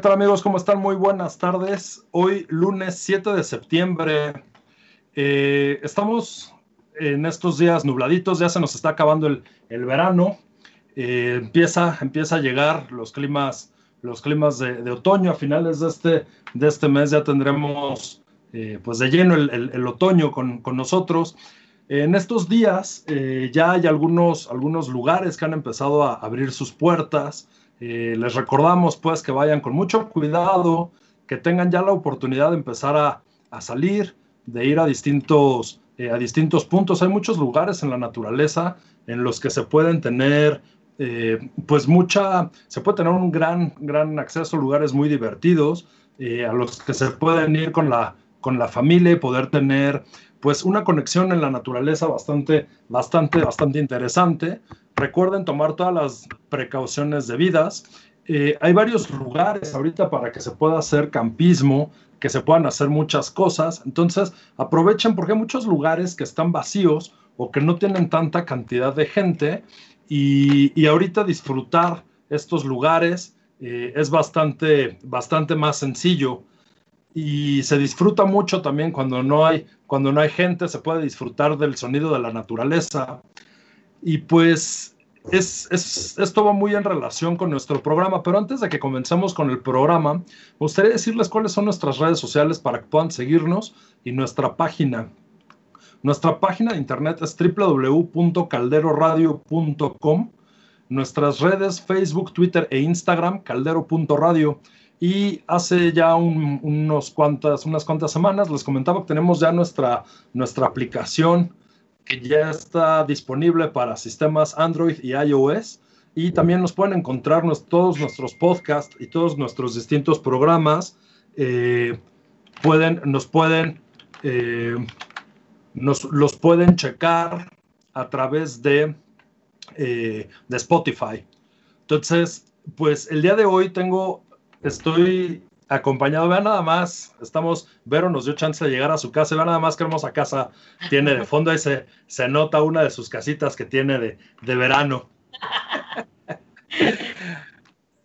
Hola, ¿qué tal amigos? ¿Cómo están? Muy buenas tardes. Hoy lunes 7 de septiembre. Eh, estamos en estos días nubladitos, ya se nos está acabando el, verano. Eh, empieza, empieza a llegar los climas, los climas de, otoño. A finales de este, de este mes ya tendremos eh, pues de lleno el, otoño con, con, nosotros. En estos días ya hay algunos, algunos lugares que han empezado a abrir sus puertas. Eh, les recordamos pues que vayan con mucho cuidado, que tengan ya la oportunidad de empezar a, salir, de ir a distintos, eh, a distintos puntos. Hay muchos lugares en la naturaleza en los que se pueden tener eh, pues mucha, se puede tener un gran, gran acceso a lugares muy divertidos, a los que se pueden ir con la, con la familia y poder tener pues una conexión en la naturaleza bastante, bastante, bastante interesante. Recuerden tomar todas las precauciones debidas. Eh, hay varios lugares ahorita para que se pueda hacer campismo, que se puedan hacer muchas cosas. Entonces, aprovechen porque hay muchos lugares que están vacíos o que no tienen tanta cantidad de gente y, ahorita disfrutar estos lugares eh, es bastante, bastante más sencillo y se disfruta mucho también cuando no hay cuando no hay gente, se puede disfrutar del sonido de la naturaleza. Y pues es, es, esto va muy en relación con nuestro programa, pero antes de que comencemos con el programa, me gustaría decirles cuáles son nuestras redes sociales para que puedan seguirnos y nuestra página. Nuestra página de internet es www.calderoradio.com. Nuestras redes Facebook, Twitter e Instagram, caldero.radio. Y hace ya unos cuantas, unas cuantas semanas les comentaba que tenemos ya nuestra, nuestra aplicación ya está disponible para sistemas Android y iOS. Y también nos pueden encontrar todos nuestros podcasts y todos nuestros distintos programas. Eh, pueden, nos pueden, eh, nos, los pueden checar a través de, eh, de Spotify. Entonces, pues el día de hoy tengo estoy acompañado, vean nada más, estamos, Vero nos dio chance de llegar a su casa, vean nada más qué hermosa casa tiene de fondo, ahí se, se nota una de sus casitas que tiene de, de verano.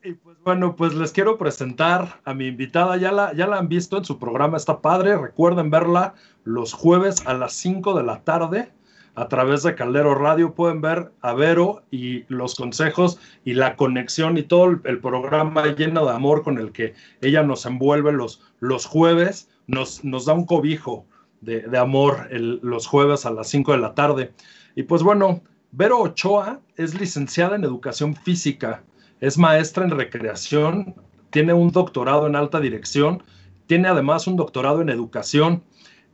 y pues bueno, pues les quiero presentar a mi invitada, ya la, ya la han visto en su programa, está padre, recuerden verla los jueves a las 5 de la tarde a través de Caldero Radio pueden ver a Vero y los consejos y la conexión y todo el, programa lleno de amor con el que ella nos envuelve los, los jueves, nos, nos da un cobijo de, amor los jueves a las 5 de la tarde. Y pues bueno, Vero Ochoa es licenciada en educación física, es maestra en recreación, tiene un doctorado en alta dirección, tiene además un doctorado en educación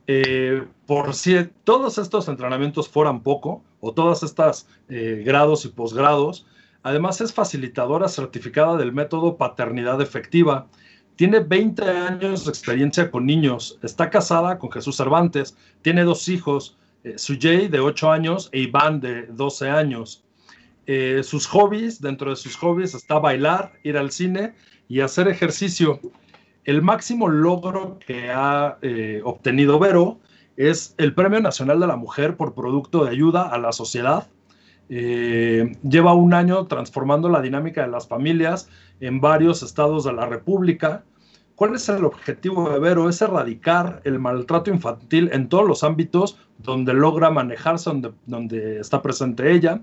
eh, por si todos estos entrenamientos fueran poco, o todas estas eh, grados y posgrados, además es facilitadora certificada del método paternidad efectiva. Tiene 20 años de experiencia con niños, está casada con Jesús Cervantes, tiene dos hijos, eh, Sujay de 8 años e Iván de 12 años. sus hobbies, dentro de sus hobbies está bailar, ir al cine y hacer ejercicio el máximo logro que ha eh, obtenido Vero es el Premio Nacional de la Mujer por Producto de Ayuda a la Sociedad. Eh, lleva un año transformando la dinámica de las familias en varios estados de la República. ¿Cuál es el objetivo de Vero? Es erradicar el maltrato infantil en todos los ámbitos donde logra manejarse, donde, donde está presente ella,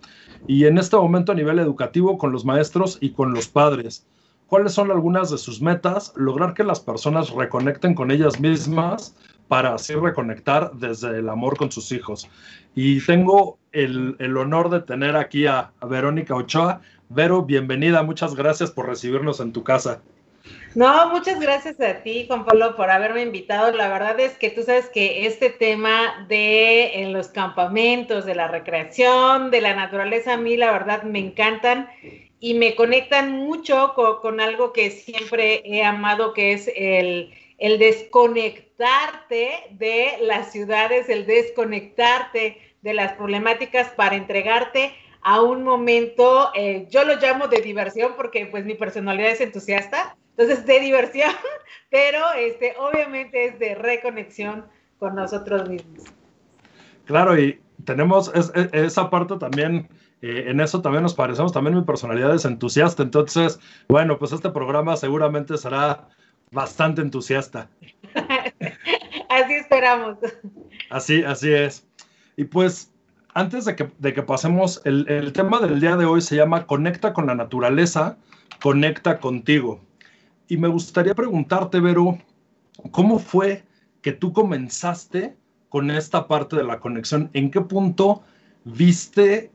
y en este momento a nivel educativo con los maestros y con los padres cuáles son algunas de sus metas, lograr que las personas reconecten con ellas mismas para así reconectar desde el amor con sus hijos. Y tengo el, honor de tener aquí a, Verónica Ochoa. Vero, bienvenida, muchas gracias por recibirnos en tu casa. No, muchas gracias a ti, Juan Pablo, por haberme invitado. La verdad es que tú sabes que este tema de en los campamentos, de la recreación, de la naturaleza, a mí la verdad me encantan y me conectan mucho con, algo que siempre he amado, que es el, desconectarte de las ciudades, el desconectarte de las problemáticas para entregarte a un momento, eh, yo lo llamo de diversión porque pues mi personalidad es entusiasta, entonces de diversión, pero este, obviamente es de reconexión con nosotros mismos. Claro, y tenemos esa parte también eh, en eso también nos parecemos, también mi personalidad es entusiasta, entonces, bueno, pues este programa seguramente será bastante entusiasta. así esperamos. Así, así es. Y pues, antes de que, de que pasemos, el, el tema del día de hoy se llama Conecta con la naturaleza, conecta contigo. Y me gustaría preguntarte, Vero, ¿cómo fue que tú comenzaste con esta parte de la conexión? ¿En qué punto viste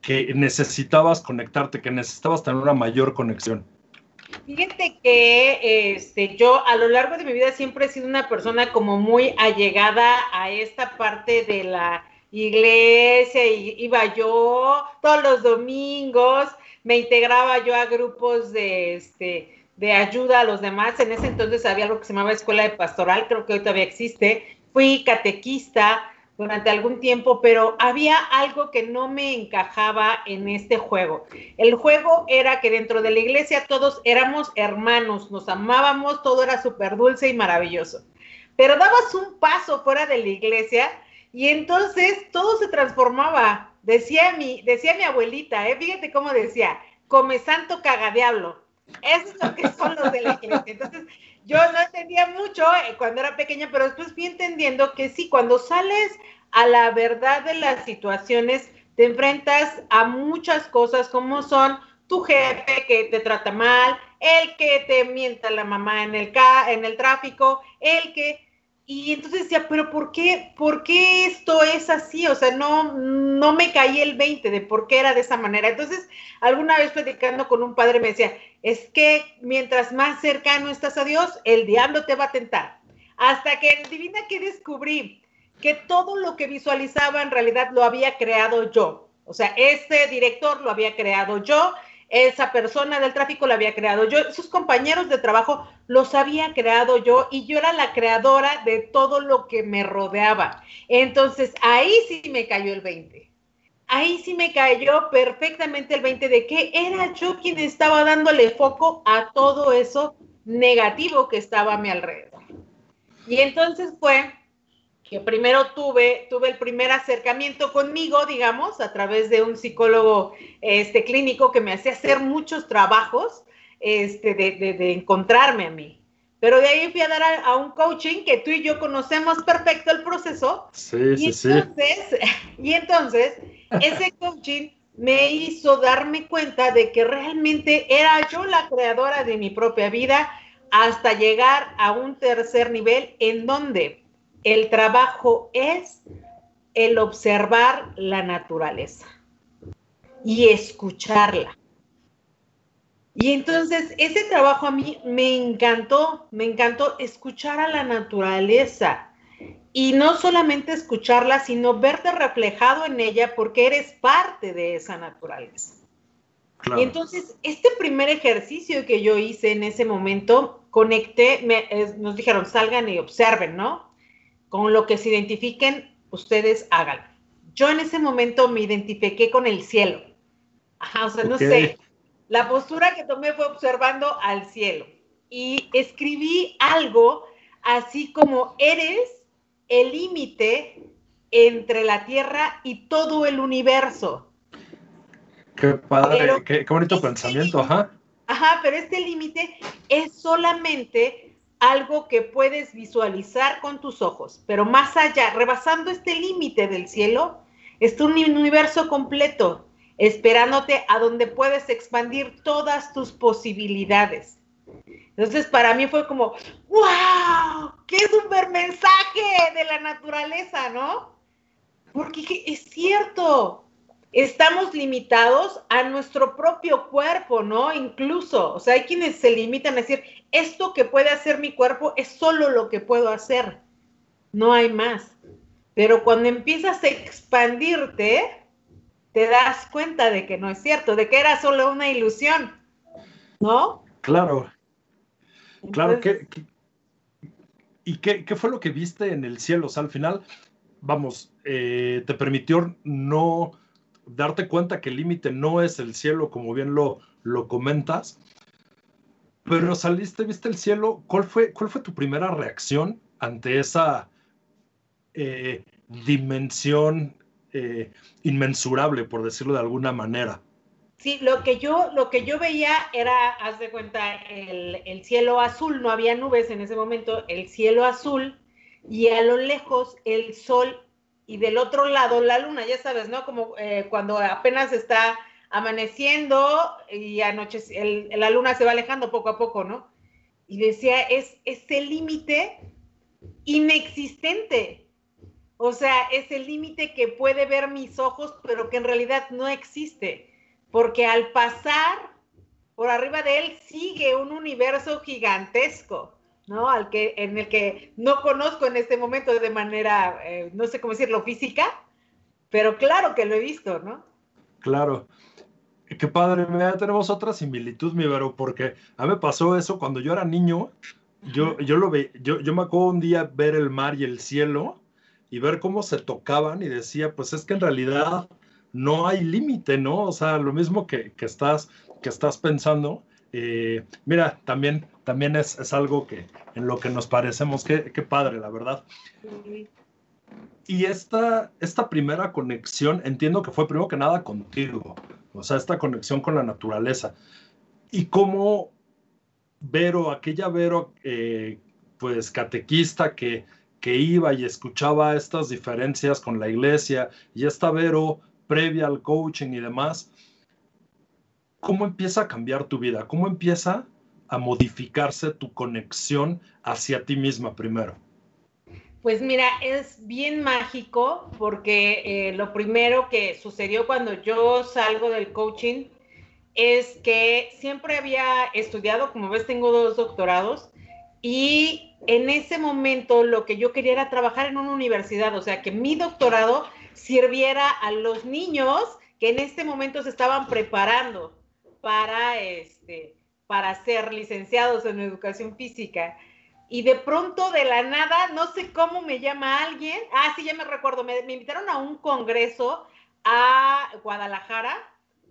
que necesitabas conectarte, que necesitabas tener una mayor conexión? Fíjate que este, yo a lo largo de mi vida siempre he sido una persona como muy allegada a esta parte de la iglesia, y iba yo todos los domingos, me integraba yo a grupos de, este, de ayuda a los demás. En ese entonces había algo que se llamaba Escuela de Pastoral, creo que hoy todavía existe. Fui catequista, durante algún tiempo, pero había algo que no me encajaba en este juego. El juego era que dentro de la iglesia todos éramos hermanos, nos amábamos, todo era súper dulce y maravilloso. Pero dabas un paso fuera de la iglesia y entonces todo se transformaba. Decía mi, decía mi abuelita, ¿eh? fíjate cómo decía, come santo caga diablo. Eso es lo que son los de la iglesia. Entonces, yo no entendía mucho eh, cuando era pequeña, pero después fui entendiendo que sí, cuando sales a la verdad de las situaciones, te enfrentas a muchas cosas como son tu jefe que te trata mal, el que te mienta la mamá en el, en el tráfico, el que y entonces decía, pero ¿por qué, ¿por qué esto es así? O sea, no, no me caí el 20 de por qué era de esa manera. Entonces, alguna vez platicando con un padre me decía, es que mientras más cercano estás a Dios, el diablo te va a tentar. Hasta que adivina que descubrí que todo lo que visualizaba en realidad lo había creado yo. O sea, este director lo había creado yo, esa persona del tráfico la había creado yo, sus compañeros de trabajo los había creado yo y yo era la creadora de todo lo que me rodeaba. Entonces ahí sí me cayó el 20. Ahí sí me cayó perfectamente el 20 de que era yo quien estaba dándole foco a todo eso negativo que estaba a mi alrededor. Y entonces fue que primero tuve, tuve el primer acercamiento conmigo, digamos, a través de un psicólogo este, clínico que me hacía hacer muchos trabajos este, de, de, encontrarme a mí. Pero de ahí fui a dar a, un coaching que tú y yo conocemos perfecto el proceso. Sí, sí, sí. Y entonces, ese coaching me hizo darme cuenta de que realmente era yo la creadora de mi propia vida hasta llegar a un tercer nivel en donde el trabajo es el observar la naturaleza y escucharla. Y entonces ese trabajo a mí me encantó, me encantó escuchar a la naturaleza y no solamente escucharla, sino verte reflejado en ella porque eres parte de esa naturaleza. Y entonces este primer ejercicio que yo hice en ese momento, conecté, nos dijeron salgan y observen, ¿no? Con lo que se identifiquen, ustedes háganlo. Yo en ese momento me identifiqué con el cielo. Ajá, o sea, no sé. La postura que tomé fue observando al cielo y escribí algo así como eres el límite entre la Tierra y todo el universo. Qué padre, qué, qué, bonito este pensamiento, ajá. Ajá, pero este límite es solamente algo que puedes visualizar con tus ojos, pero más allá, rebasando este límite del cielo, está un universo completo esperándote a donde puedes expandir todas tus posibilidades. Entonces, para mí fue como, ¡wow! ¡Qué super mensaje de la naturaleza, ¿no? Porque es cierto, estamos limitados a nuestro propio cuerpo, ¿no? Incluso, o sea, hay quienes se limitan a decir, esto que puede hacer mi cuerpo es solo lo que puedo hacer, no hay más. Pero cuando empiezas a expandirte, te das cuenta de que no es cierto, de que era solo una ilusión, ¿no? Claro, claro, que, ¿y qué, qué, fue lo que viste en el cielo? O sea, al final, vamos, eh, te permitió no darte cuenta que el límite no es el cielo, como bien lo, lo comentas, pero saliste, viste el cielo, ¿cuál fue, cuál fue tu primera reacción ante esa eh, dimensión eh, inmensurable, por decirlo de alguna manera. Sí, lo que yo, lo que yo veía era, haz de cuenta, el, el, cielo azul, no había nubes en ese momento, el cielo azul y a lo lejos el sol y del otro lado la luna, ya sabes, ¿no? Como eh, cuando apenas está amaneciendo y anoche la luna se va alejando poco a poco, ¿no? Y decía, es ese límite inexistente. O sea, es el límite que puede ver mis ojos, pero que en realidad no existe porque al pasar por arriba de él sigue un universo gigantesco, ¿no? Al que, en el que no conozco en este momento de manera, eh, no sé cómo decirlo, física, pero claro que lo he visto, ¿no? Claro. Qué padre, ya tenemos otra similitud, mi Vero, porque a mí me pasó eso cuando yo era niño. Yo, yo lo ve, yo, yo me acuerdo un día ver el mar y el cielo y ver cómo se tocaban y decía, pues es que en realidad no hay límite, ¿no? O sea, lo mismo que, estás, que estás pensando. Eh, mira, también, también es, algo que en lo que nos parecemos, qué, padre, la verdad. Y esta, esta primera conexión, entiendo que fue primero que nada contigo, o sea, esta conexión con la naturaleza. Y cómo Vero, aquella Vero, eh, pues catequista que, que iba y escuchaba estas diferencias con la iglesia, y esta Vero previa al coaching y demás, ¿cómo empieza a cambiar tu vida? ¿Cómo empieza a modificarse tu conexión hacia ti misma primero? Pues mira, es bien mágico porque eh, lo primero que sucedió cuando yo salgo del coaching es que siempre había estudiado, como ves, tengo dos doctorados y en ese momento lo que yo quería era trabajar en una universidad, o sea, que mi doctorado sirviera a los niños que en este momento se estaban preparando para, este, para ser licenciados en educación física. Y de pronto, de la nada, no sé cómo me llama alguien. Ah, sí, ya me recuerdo, me, invitaron a un congreso a Guadalajara.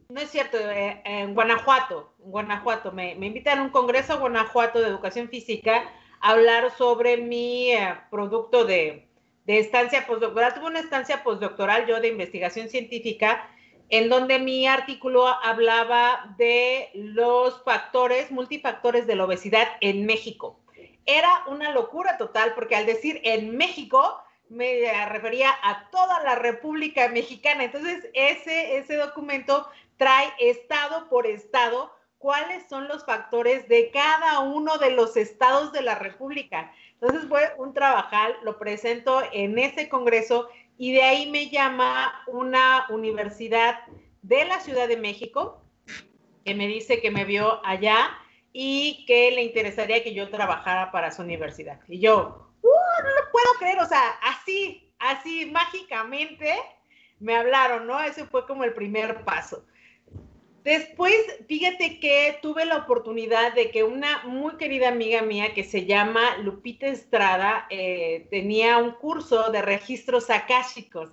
No es cierto, eh, en Guanajuato, Guanajuato. Me, me invitan a un congreso a Guanajuato de educación física a hablar sobre mi eh, producto de, de estancia postdoctoral. Tuve una estancia postdoctoral yo de investigación científica en donde mi artículo hablaba de los factores, multifactores de la obesidad en México. Era una locura total porque al decir en México me refería a toda la República Mexicana. Entonces, ese, ese documento trae estado por estado cuáles son los factores de cada uno de los estados de la República. Entonces fue un trabajal, lo presento en ese congreso y de ahí me llama una universidad de la Ciudad de México que me dice que me vio allá y que le interesaría que yo trabajara para su universidad. Y yo, uh, no lo puedo creer, o sea, así, así mágicamente me hablaron, ¿no? Ese fue como el primer paso. Después, fíjate que tuve la oportunidad de que una muy querida amiga mía que se llama Lupita Estrada eh, tenía un curso de registros akáshicos.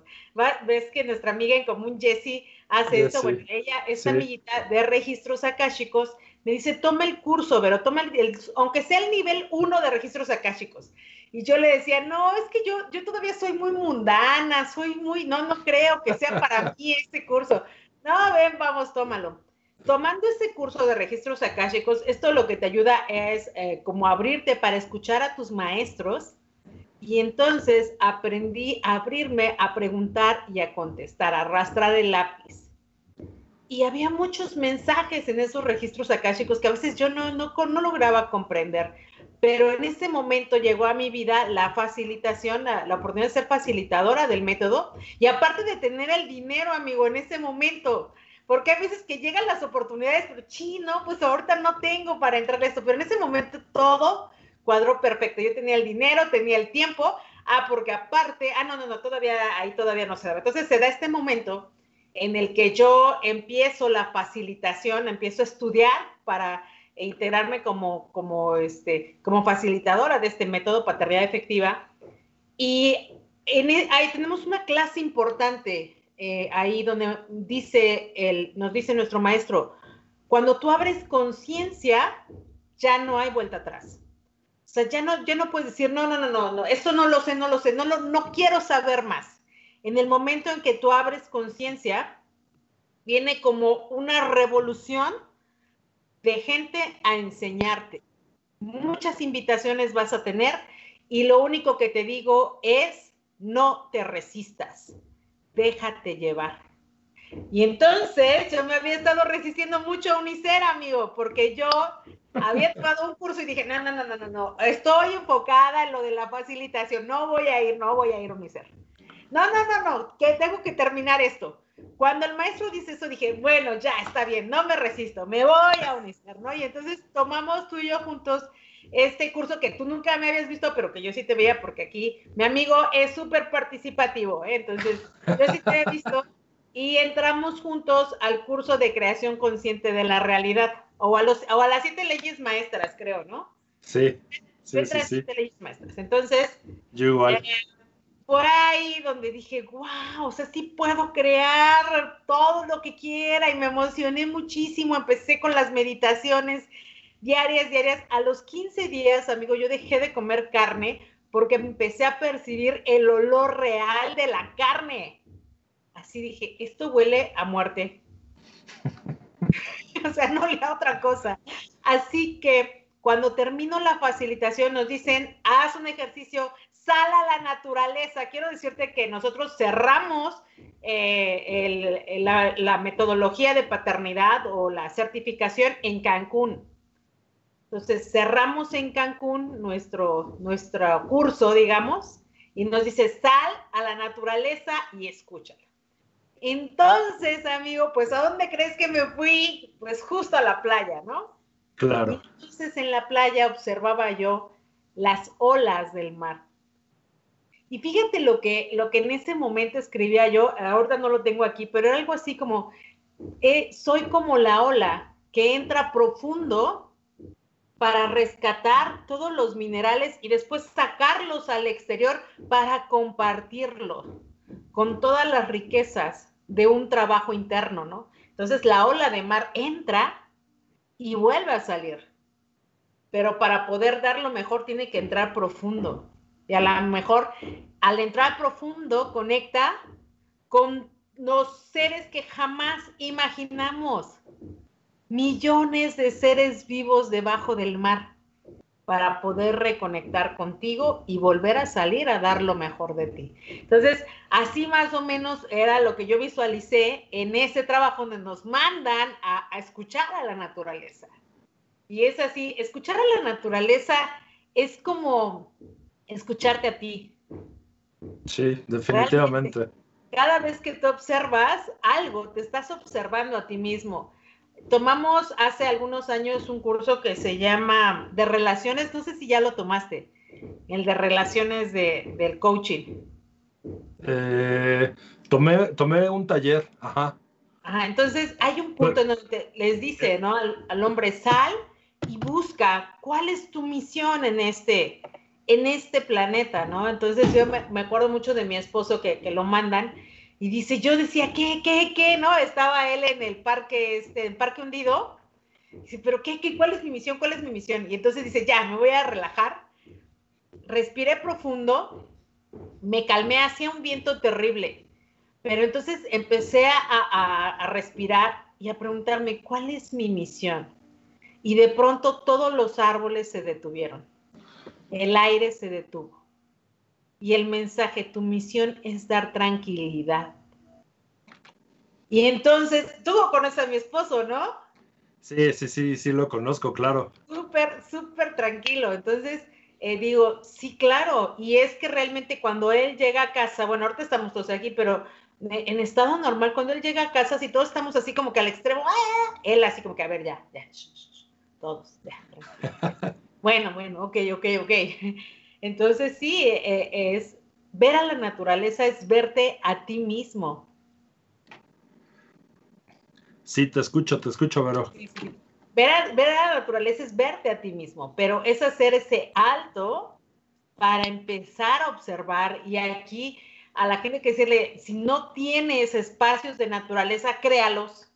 Ves que nuestra amiga en común, Jessie, hace eso. Bueno, ella, esta amiguita de registros akáshicos, me dice, toma el curso, pero toma el, aunque sea el nivel uno de registros akáshicos. Y yo le decía, no, es que yo, yo todavía soy muy mundana, soy muy, no, no creo que sea para mí este curso. No, ven, vamos, tómalo tomando ese curso de registros akáshicos, esto lo que te ayuda es eh, como abrirte para escuchar a tus maestros y entonces aprendí a abrirme a preguntar y a contestar, a arrastrar el lápiz. Y había muchos mensajes en esos registros akáshicos que a veces yo no, no, no lograba comprender. Pero en ese momento llegó a mi vida la facilitación, la, la oportunidad de ser facilitadora del método. Y aparte de tener el dinero, amigo, en ese momento, porque hay veces que llegan las oportunidades, pero chino, pues ahorita no tengo para entrar a esto, pero en ese momento todo cuadró perfecto. Yo tenía el dinero, tenía el tiempo, ah, porque aparte, ah, no, no, no, todavía, ahí todavía no se da. Entonces se da este momento en el que yo empiezo la facilitación, empiezo a estudiar para integrarme como, como, este, como facilitadora de este método paternidad efectiva. Y en, e, ahí tenemos una clase importante eh, ahí donde dice el, nos dice nuestro maestro, cuando tú abres conciencia, ya no hay vuelta atrás. O sea, ya no, ya no puedes decir, no, no, no, no, no, esto no lo sé, no lo sé, no, no, no quiero saber más. en el momento en que tú abres conciencia, viene como una revolución de gente a enseñarte. Muchas invitaciones vas a tener y lo único que te digo es no te resistas, déjate llevar. Y entonces yo me había estado resistiendo mucho a Unicer, amigo, porque yo había tomado un curso y dije, no, no, no, no, no, no, estoy enfocada en lo de la facilitación, no voy a ir, no voy a ir a Unicer. No, no, no, no, que tengo que terminar esto. Cuando el maestro dice eso, dije, bueno, ya está bien, no me resisto, me voy a Unicer, ¿no? Y entonces tomamos tú y yo juntos este curso que tú nunca me habías visto, pero que yo sí te veía porque aquí mi amigo es súper participativo, ¿eh? entonces yo sí te he visto y entramos juntos al curso de creación consciente de la realidad, o a, los, o a las siete leyes maestras, creo, ¿no? Sí. Sí, sí, siete leyes maestras. Entonces, yo igual. Eh, fue ahí donde dije, wow, o sea, sí puedo crear todo lo que quiera y me emocioné muchísimo. Empecé con las meditaciones diarias, diarias. A los 15 días, amigo, yo dejé de comer carne porque empecé a percibir el olor real de la carne así dije, esto huele a muerte. o sea, no le a otra cosa. Así que cuando termino la facilitación nos dicen, haz un ejercicio, sal a la naturaleza. Quiero decirte que nosotros cerramos eh, la, metodología de paternidad o la certificación en Cancún. Entonces cerramos en Cancún nuestro, nuestro curso, digamos, y nos dice, sal a la naturaleza y escúchala. Entonces, amigo, pues ¿a dónde crees que me fui? Pues justo a la playa, ¿no? Claro. entonces en la playa observaba yo las olas del mar. Y fíjate lo que, lo que en ese momento escribía yo, ahorita no lo tengo aquí, pero era algo así como, eh, soy como la ola que entra profundo para rescatar todos los minerales y después sacarlos al exterior para compartirlo con todas las riquezas de un trabajo interno, ¿no? Entonces la ola de mar entra y vuelve a salir. Pero para poder dar lo mejor tiene que entrar profundo. Y a lo mejor al entrar profundo conecta con los seres que jamás imaginamos. Millones de seres vivos debajo del mar para poder reconectar contigo y volver a salir a dar lo mejor de ti. Entonces, así más o menos era lo que yo visualicé en ese trabajo donde nos mandan a, escuchar a la naturaleza. Y es así, escuchar a la naturaleza es como escucharte a ti. Sí, definitivamente. cada vez que tú observas algo, te estás observando a ti mismo tomamos hace algunos años un curso que se llama de relaciones, no sé si ya lo tomaste, el de relaciones de, del coaching. Eh, tomé, tomé un taller, ajá. Ajá, entonces hay un punto en donde les dice, ¿no? Al, hombre, sal y busca cuál es tu misión en este, en este planeta, ¿no? Entonces yo me, acuerdo mucho de mi esposo que, que lo mandan y dice, yo decía, ¿qué, qué, qué? ¿No? Estaba él en el parque, este, el parque hundido. Dice, pero ¿qué, qué? ¿Cuál es mi misión? ¿Cuál es mi misión? Y entonces dice, ya, me voy a relajar. Respiré profundo, me calmé, hacía un viento terrible. Pero entonces empecé a respirar y a preguntarme, ¿cuál es mi misión? Y de pronto todos los árboles se detuvieron. El aire se detuvo y el mensaje, tu misión es dar tranquilidad. Y entonces, tú conoces a mi esposo, ¿no? Sí, sí, sí, sí, lo conozco, claro. Súper, súper tranquilo. Entonces, eh, digo, sí, claro. Y es que realmente cuando él llega a casa, bueno, ahorita estamos todos aquí, pero en estado normal, cuando él llega a casa, si todos estamos así como que al extremo, ¡ah! él así como que, a ver, ya, ya, todos, ya. bueno, bueno, ok, ok, ok. Entonces sí, e, e, es ver a la naturaleza, es verte a ti mismo. Sí, te escucho, te escucho, Vero. Ver, a, ver a la naturaleza es verte a ti mismo, pero es hacer ese alto para empezar a observar y aquí a la gente que decirle, si no tienes espacios de naturaleza, créalos,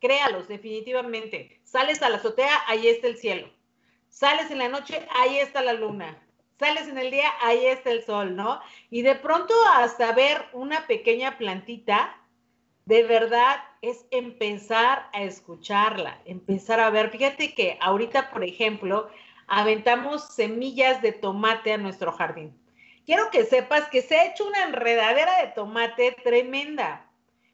créalos definitivamente. Sales a la azotea, ahí está el cielo. Sales en la noche, ahí está la luna sales en el día, ahí está el sol, ¿no? Y de pronto hasta ver una pequeña plantita, de verdad es empezar a escucharla, empezar a ver. Fíjate que ahorita, por ejemplo, aventamos semillas de tomate a nuestro jardín. Quiero que sepas que se ha hecho una enredadera de tomate tremenda.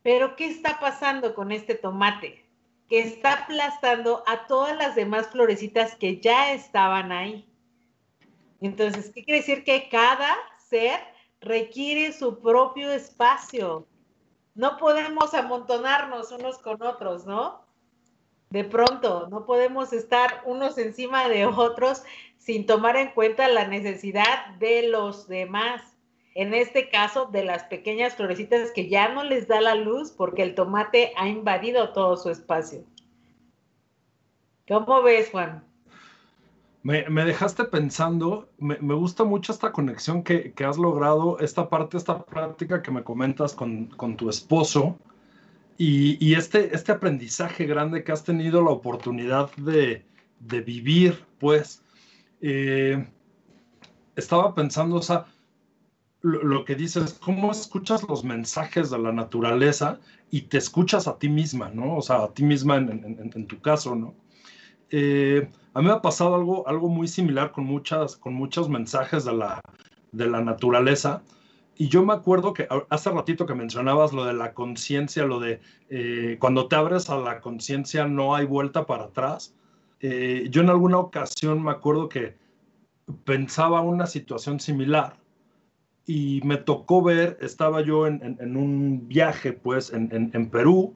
Pero ¿qué está pasando con este tomate? Que está aplastando a todas las demás florecitas que ya estaban ahí. Entonces, ¿qué quiere decir? Que cada ser requiere su propio espacio. No podemos amontonarnos unos con otros, ¿no? de pronto no podemos estar unos encima de otros sin tomar en cuenta la necesidad de los demás. En este caso, de las pequeñas florecitas que ya no les da la luz porque el tomate ha invadido todo su espacio. ¿Cómo ves, Juan? Me, dejaste pensando, me, gusta mucho esta conexión que, has logrado, esta parte, esta práctica que me comentas con, con tu esposo, y, este, este aprendizaje grande que has tenido la oportunidad de, vivir, pues, eh, estaba pensando, o sea, lo, que dices, cómo escuchas los mensajes de la naturaleza y te escuchas a ti misma, ¿no? O sea, a ti misma en, tu caso, ¿no? Eh, a mí me ha pasado algo, algo muy similar con, muchas, con muchos mensajes de la, de la naturaleza y yo me acuerdo que hace ratito que mencionabas lo de la conciencia, lo de eh, cuando te abres a la conciencia no hay vuelta para atrás. Eh, yo en alguna ocasión me acuerdo que pensaba una situación similar y me tocó ver, estaba yo en, un viaje pues en, en, Perú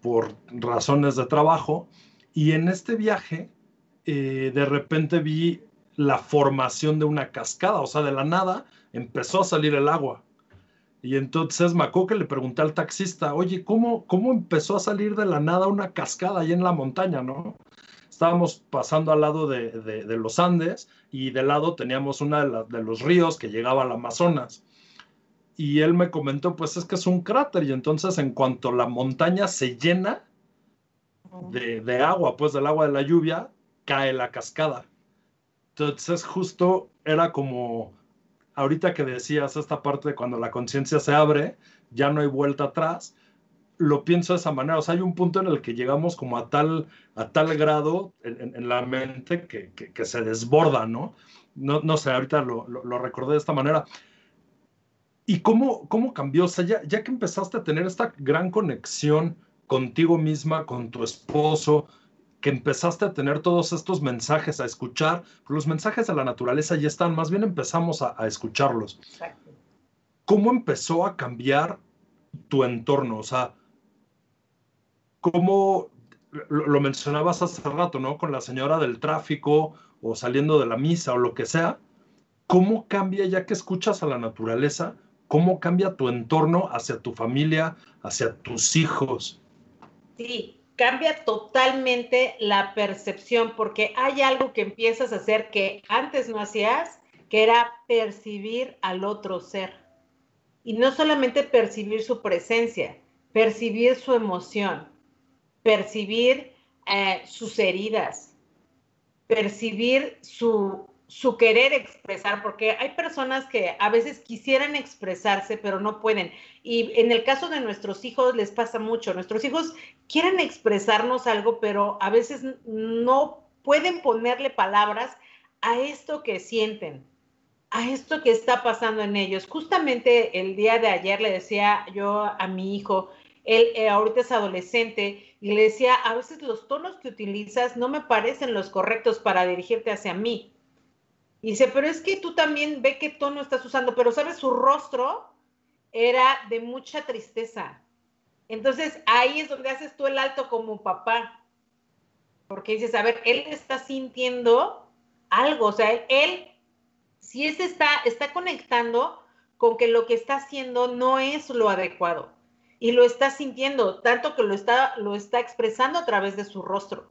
por razones de trabajo y en este viaje eh, de repente vi la formación de una cascada, o sea, de la nada empezó a salir el agua. Y entonces me que le pregunté al taxista, oye, ¿cómo, ¿cómo empezó a salir de la nada una cascada ahí en la montaña, no? Estábamos pasando al lado de, los Andes y de lado teníamos uno de, los ríos que llegaba al Amazonas. Y él me comentó, pues es que es un cráter y entonces en cuanto la montaña se llena de, de agua, pues del agua de la lluvia, cae la cascada. Entonces justo era como ahorita que decías esta parte de cuando la conciencia se abre, ya no hay vuelta atrás, lo pienso de esa manera. O sea, hay un punto en el que llegamos como a tal, a tal grado en, la mente que, que, se desborda, ¿no? ¿no? No sé, ahorita lo, lo, recordé de esta manera. ¿Y cómo, cómo cambió? O sea, ya, ya que empezaste a tener esta gran conexión contigo misma, con tu esposo, que empezaste a tener todos estos mensajes, a escuchar, los mensajes de la naturaleza ya están, más bien empezamos a, escucharlos. ¿Cómo empezó a cambiar tu entorno? O sea, ¿cómo lo, mencionabas hace rato, ¿no? Con la señora del tráfico o saliendo de la misa o lo que sea. ¿Cómo cambia ya que escuchas a la naturaleza? ¿Cómo cambia tu entorno hacia tu familia, hacia tus hijos? Sí, cambia totalmente la percepción porque hay algo que empiezas a hacer que antes no hacías, que era percibir al otro ser. Y no solamente percibir su presencia, percibir su emoción, percibir eh, sus heridas, percibir su, su querer expresar, porque hay personas que a veces quisieran expresarse, pero no pueden. Y en el caso de nuestros hijos les pasa mucho. Nuestros hijos quieren expresarnos algo, pero a veces no pueden ponerle palabras a esto que sienten, a esto que está pasando en ellos. Justamente el día de ayer le decía yo a mi hijo, él eh, ahorita es adolescente, y le decía, a veces los tonos que utilizas no me parecen los correctos para dirigirte hacia mí y dice, pero es que tú también ve qué tono estás usando, pero sabes, su rostro era de mucha tristeza. Entonces ahí es donde haces tú el alto como papá. Porque dices, a ver, él está sintiendo algo, o sea, él, si ese está, está conectando con que lo que está haciendo no es lo adecuado y lo está sintiendo, tanto que lo está, lo está expresando a través de su rostro.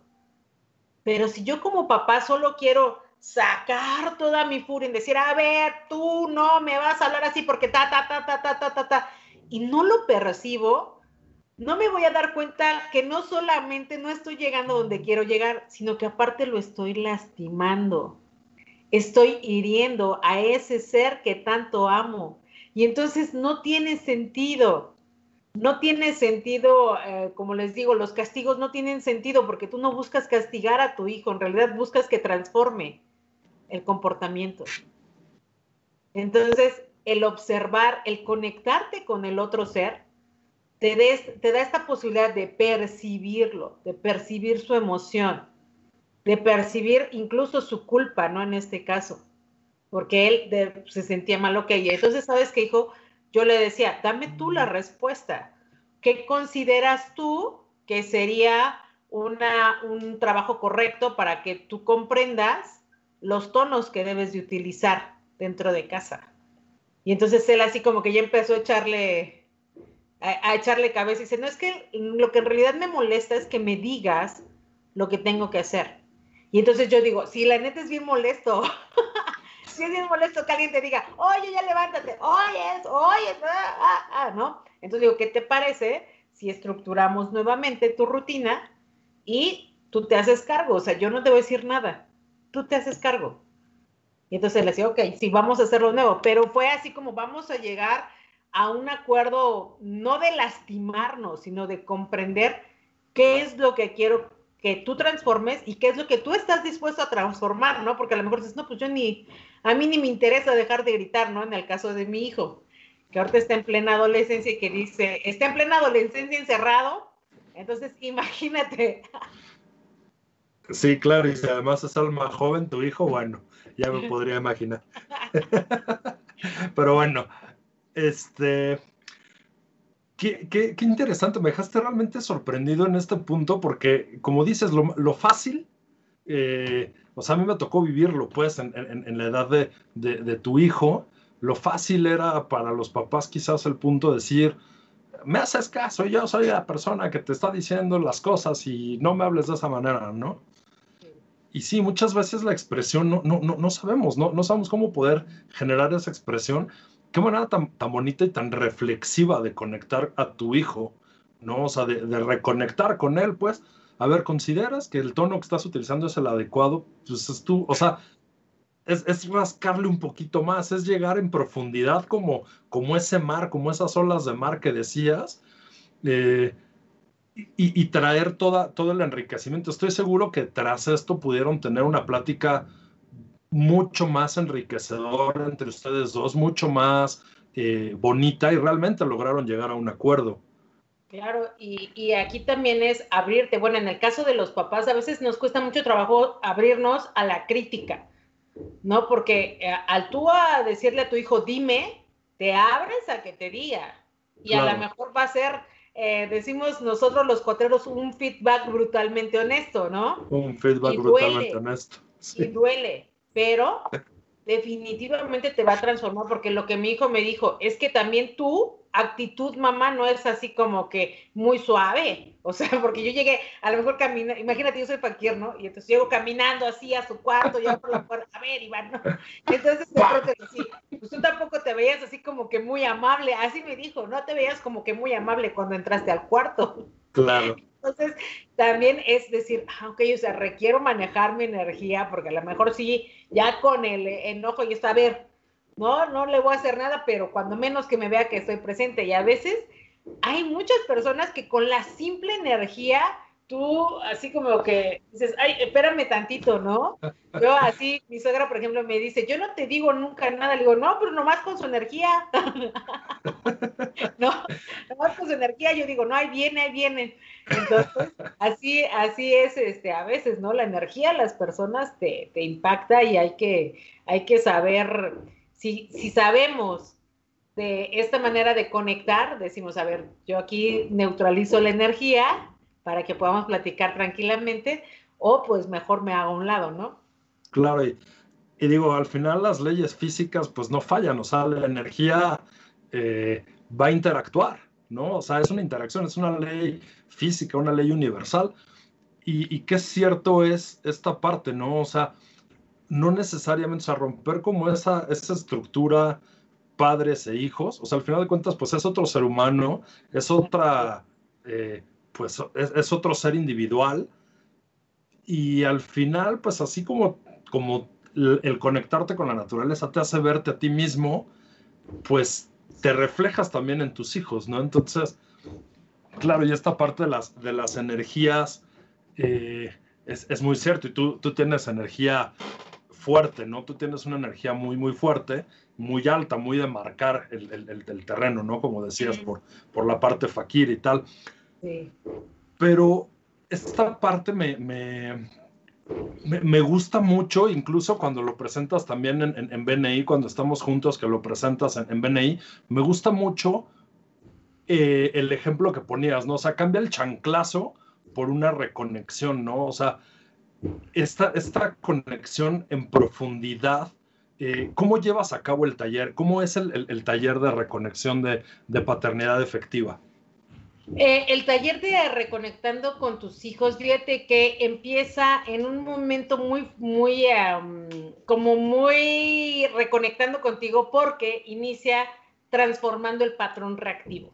Pero si yo como papá solo quiero sacar toda mi furia en decir, a ver, tú no me vas a hablar así porque ta, ta, ta, ta, ta, ta, ta, ta, y no lo percibo, no me voy a dar cuenta que no solamente no estoy llegando donde quiero llegar, sino que aparte lo estoy lastimando. estoy hiriendo a ese ser que tanto amo. Y entonces no tiene sentido, no tiene sentido, eh, como les digo, los castigos no tienen sentido porque tú no buscas castigar a tu hijo, en realidad buscas que transforme el comportamiento. Entonces, el observar, el conectarte con el otro ser, te, te da esta posibilidad de percibirlo, de percibir su emoción, de percibir incluso su culpa, ¿no? En este caso, porque él se sentía mal, ok. Entonces, ¿sabes qué, hijo? Yo le decía, dame tú la respuesta. ¿Qué consideras tú que sería una, un trabajo correcto para que tú comprendas los tonos que debes de utilizar dentro de casa? Y entonces él así como que ya empezó a echarle, a, echarle cabeza y dice, no es que lo que en realidad me molesta es que me digas lo que tengo que hacer. Y entonces yo digo, si la neta es bien molesto, si es bien molesto que alguien te diga, oye, ya levántate, oye, oye, ah, ah, ah, ¿no? Entonces digo, ¿qué te parece si estructuramos nuevamente tu rutina y tú te haces cargo? O sea, yo no te voy a decir nada, tú te haces cargo. Y entonces le decía, ok, sí, vamos a hacerlo nuevo, pero fue así como vamos a llegar a un acuerdo no de lastimarnos, sino de comprender qué es lo que quiero que tú transformes y qué es lo que tú estás dispuesto a transformar, ¿no? Porque a lo mejor dices, no, pues yo ni, a mí ni me interesa dejar de gritar, ¿no? En el caso de mi hijo, que ahorita está en plena adolescencia y que dice, está en plena adolescencia encerrado, entonces imagínate. Sí, claro, y si además es alma joven tu hijo, bueno, ya me podría imaginar. Pero bueno, este, qué, interesante, me dejaste realmente sorprendido en este punto porque, como dices, lo, fácil, eh, o sea, a mí me tocó vivirlo, pues, en, la edad de, tu hijo, lo fácil era para los papás quizás el punto de decir, me haces caso, yo soy la persona que te está diciendo las cosas y no me hables de esa manera, ¿no? Y sí, muchas veces la expresión no, no, no, sabemos, no, no sabemos cómo poder generar esa expresión. Qué manera tan, tan bonita y tan reflexiva de conectar a tu hijo, ¿no? O sea, de, reconectar con él, pues. A ver, ¿consideras que el tono que estás utilizando es el adecuado? Pues es tú, o sea, es, rascarle un poquito más, es llegar en profundidad como, como ese mar, como esas olas de mar que decías. Eh, y, traer toda, todo el enriquecimiento. Estoy seguro que tras esto pudieron tener una plática mucho más enriquecedora entre ustedes dos, mucho más eh, bonita y realmente lograron llegar a un acuerdo. Claro, y, y, aquí también es abrirte. Bueno, en el caso de los papás, a veces nos cuesta mucho trabajo abrirnos a la crítica, ¿no? Porque eh, al tú a decirle a tu hijo, dime, te abres a que te diga. Y a lo mejor va a ser eh, decimos nosotros los cuatreros, un feedback brutalmente honesto, ¿no? Un feedback brutalmente honesto. Y duele, pero definitivamente te va a transformar porque lo que mi hijo me dijo es que también tu actitud, mamá, no es así como que muy suave. O sea, porque yo llegué, a lo mejor caminando, imagínate, yo soy paquier, ¿no? Y entonces llego caminando así a su cuarto, ya por la puerta, a ver, Iván, ¿no? Entonces, sí, pues tú tampoco te veías así como que muy amable, así me dijo, no te veías como que muy amable cuando entraste al cuarto. Claro. Entonces, también es decir, ah, ok, o sea, requiero manejar mi energía, porque a lo mejor sí, ya con el enojo y está, a ver, no, no le voy a hacer nada, pero cuando menos que me vea que estoy presente. Y a veces hay muchas personas que con la simple energía tú así como que dices, ay, espérame tantito, ¿no? Yo así, mi suegra, por ejemplo, me dice, yo no te digo nunca nada, le digo, no, pero nomás con su energía. no, nomás con su energía, yo digo, no, ahí viene, ahí viene. Entonces, así, así es, este, a veces, ¿no? La energía de las personas te, te impacta y hay que, hay que saber, si, si sabemos de esta manera de conectar, decimos, a ver, yo aquí neutralizo la energía, para que podamos platicar tranquilamente, o pues mejor me hago a un lado, ¿no? Claro, y, digo, al final las leyes físicas pues no fallan, o sea, la energía eh, va a interactuar, ¿no? O sea, es una interacción, es una ley física, una ley universal. Y, y qué cierto es esta parte, ¿no? O sea, no necesariamente, o sea, romper como esa, esa estructura padres e hijos, o sea, al final de cuentas, pues es otro ser humano, es otra eh, pues es, otro ser individual y al final, pues así como, como el, conectarte con la naturaleza te hace verte a ti mismo, pues te reflejas también en tus hijos, ¿no? Entonces, claro, y esta parte de las, de las energías eh, es, muy cierto, y tú, tú tienes energía fuerte, ¿no? Tú tienes una energía muy, muy fuerte, muy alta, muy de marcar el, el, terreno, ¿no? Como decías, por, por la parte fakir y tal. Pero esta parte me, me, me, gusta mucho, incluso cuando lo presentas también en, en, BNI, cuando estamos juntos, que lo presentas en, BNI, me gusta mucho eh, el ejemplo que ponías, ¿no? O sea, cambia el chanclazo por una reconexión, ¿no? O sea, esta, esta conexión en profundidad, eh, ¿cómo llevas a cabo el taller? ¿Cómo es el, taller de reconexión de, paternidad efectiva? Eh, el taller de reconectando con tus hijos, fíjate que empieza en un momento muy, muy, como muy reconectando contigo porque inicia transformando el patrón reactivo.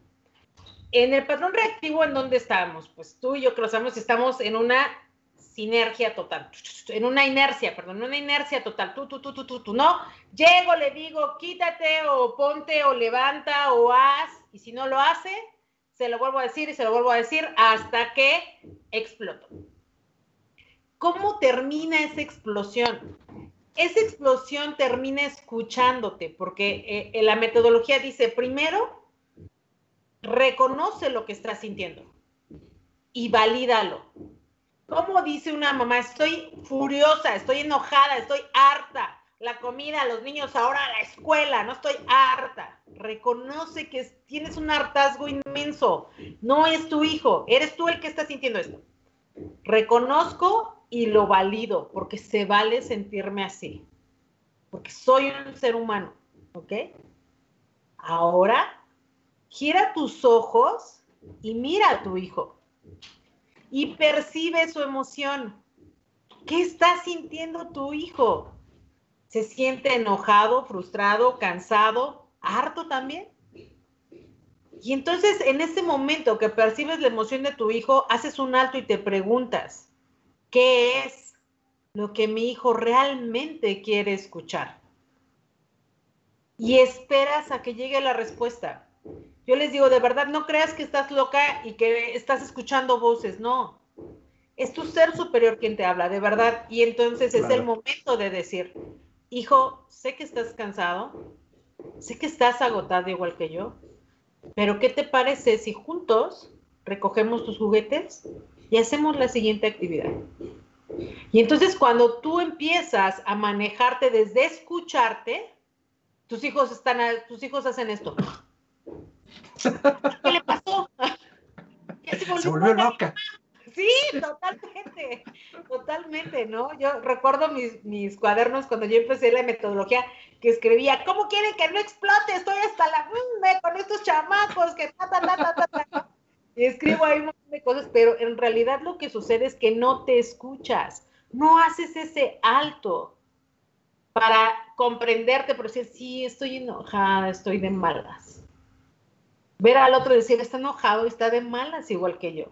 En el patrón reactivo, ¿en dónde estamos? Pues tú y yo cruzamos, estamos en una sinergia total, en una inercia, perdón, en una inercia total, tú, tú, tú, tú, tú, tú, no, llego, le digo, quítate o ponte o levanta o haz, y si no lo hace, se lo vuelvo a decir y se lo vuelvo a decir hasta que exploto. ¿Cómo termina esa explosión? Esa explosión termina escuchándote, porque eh, la metodología dice, primero, reconoce lo que estás sintiendo y valídalo ¿Cómo dice una mamá? Estoy furiosa, estoy enojada, estoy harta. La comida, los niños ahora la escuela, no estoy harta. Reconoce que tienes un hartazgo inmenso. No es tu hijo, eres tú el que está sintiendo esto. Reconozco y lo valido, porque se vale sentirme así. Porque soy un ser humano, ¿ok? Ahora, gira tus ojos y mira a tu hijo y percibe su emoción. ¿Qué está sintiendo tu hijo? ¿Se siente enojado, frustrado, cansado, harto también? Y entonces en ese momento que percibes la emoción de tu hijo, haces un alto y te preguntas, ¿qué es lo que mi hijo realmente quiere escuchar? Y esperas a que llegue la respuesta. Yo les digo, de verdad, no creas que estás loca y que estás escuchando voces, no. Es tu ser superior quien te habla, de verdad. Y entonces es el momento de decir, hijo, sé que estás cansado, sé que estás agotado igual que yo, pero ¿qué te parece si juntos recogemos tus juguetes y hacemos la siguiente actividad? Y entonces cuando tú empiezas a manejarte desde escucharte, tus hijos están, tus hijos hacen esto. ¿Qué le pasó? se, volvió, loca. Sí, totalmente, totalmente, ¿no? Yo recuerdo mis, cuadernos cuando yo empecé la metodología que escribía, ¿cómo quieren que no explote? Estoy hasta la con estos chamacos que ta, ta, ta, ta, Y escribo ahí un montón de cosas, pero en realidad lo que sucede es que no te escuchas, no haces ese alto para comprenderte, por decir, sí, estoy enojada, estoy de malas ver al otro decir, está enojado, está de malas igual que yo.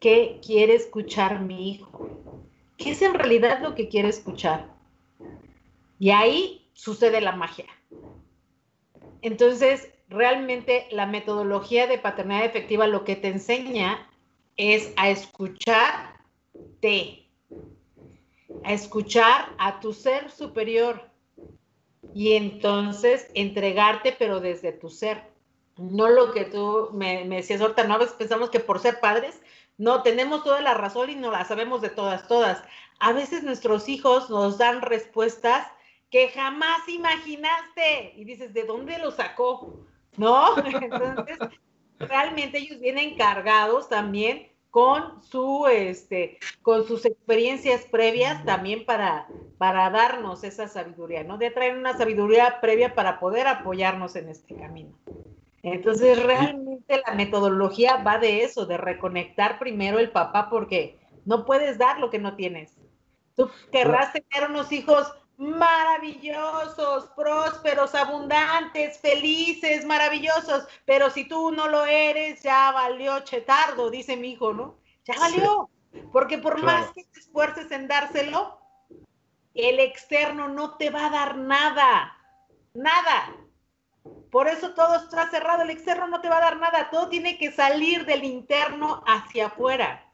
¿Qué quiere escuchar mi hijo? ¿Qué es en realidad lo que quiere escuchar? Y ahí sucede la magia. Entonces, realmente la metodología de paternidad efectiva lo que te enseña es a escucharte, a escuchar a tu ser superior y entonces entregarte, pero desde tu ser no lo que tú me, decías ahorita, no pensamos que por ser padres, no, tenemos toda la razón y no la sabemos de todas, todas. A veces nuestros hijos nos dan respuestas que jamás imaginaste y dices, ¿de dónde lo sacó? ¿No? Entonces, realmente ellos vienen cargados también con su este con sus experiencias previas también para para darnos esa sabiduría, ¿no? De traer una sabiduría previa para poder apoyarnos en este camino. Entonces, realmente la metodología va de eso, de reconectar primero el papá, porque no puedes dar lo que no tienes. Tú querrás tener unos hijos maravillosos, prósperos, abundantes, felices, maravillosos, pero si tú no lo eres, ya valió chetardo, dice mi hijo, ¿no? Ya valió, porque por más que te esfuerces en dárselo, el externo no te va a dar nada, nada. Por eso todo está cerrado, el externo no te va a dar nada, todo tiene que salir del interno hacia afuera.